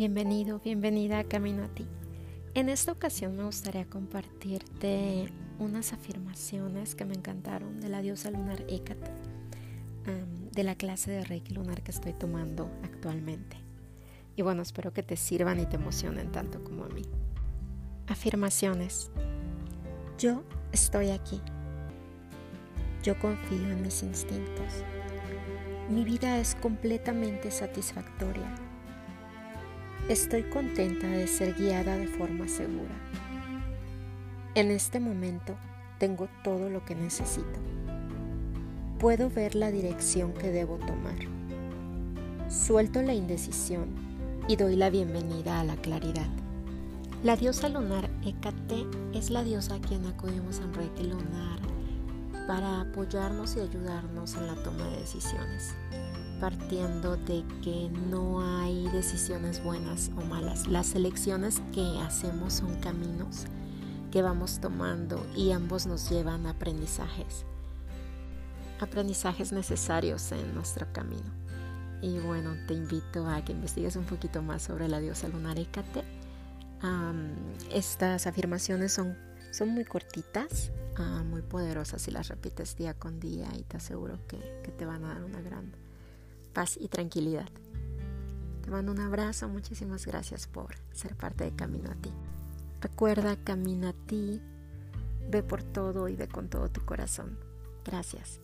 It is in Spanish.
Bienvenido, bienvenida a Camino a ti. En esta ocasión me gustaría compartirte unas afirmaciones que me encantaron de la diosa lunar Hécate, de la clase de Reiki lunar que estoy tomando actualmente. Y bueno, espero que te sirvan y te emocionen tanto como a mí. Afirmaciones. Yo estoy aquí. Yo confío en mis instintos. Mi vida es completamente satisfactoria Estoy contenta de ser guiada de forma segura. En este momento tengo todo lo que necesito. Puedo ver la dirección que debo tomar. Suelto la indecisión y doy la bienvenida a la claridad. La diosa lunar Hécate es la diosa a quien acudimos en Reiki lunar para apoyarnos y ayudarnos en la toma de decisiones partiendo de que no hay decisiones buenas o malas. Las elecciones que hacemos son caminos que vamos tomando y ambos nos llevan a aprendizajes. Aprendizajes necesarios en nuestro camino. Y bueno, te invito a que investigues un poquito más sobre la diosa lunar Hécate. estas afirmaciones son, son muy cortitas, ah, muy poderosas si las repites día con día y te aseguro que, que te van a dar una gran paz y tranquilidad. Te mando un abrazo, muchísimas gracias por ser parte de Camino a ti. Recuerda, camina a ti, ve por todo y ve con todo tu corazón. Gracias.